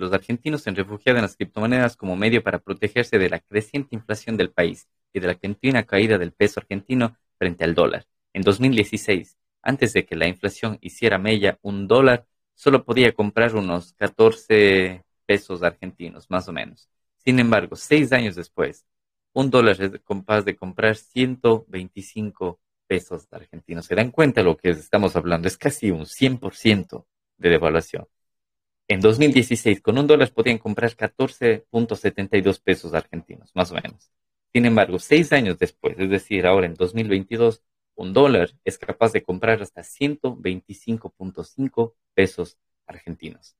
los argentinos se han refugiado en las criptomonedas como medio para protegerse de la creciente inflación del país y de la continua caída del peso argentino frente al dólar. En 2016, antes de que la inflación hiciera mella, un dólar solo podía comprar unos 14 pesos argentinos, más o menos. Sin embargo, seis años después, un dólar es capaz de comprar 125 pesos argentinos. ¿Se dan cuenta de lo que estamos hablando? Es casi un 100% de devaluación. En 2016, con un dólar podían comprar 14.72 pesos argentinos, más o menos. Sin embargo, seis años después, es decir, ahora en 2022, un dólar es capaz de comprar hasta 125.5 pesos argentinos.